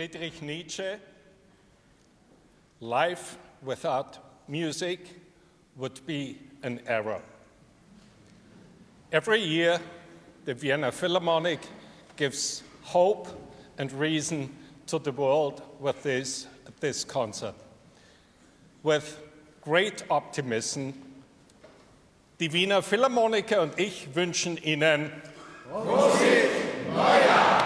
Friedrich Nietzsche, life without music would be an error. Every year, the Vienna Philharmonic gives hope and reason to the world with this, this concert. With great optimism, die Wiener Philharmoniker und ich wünschen Ihnen Musik Neujahr!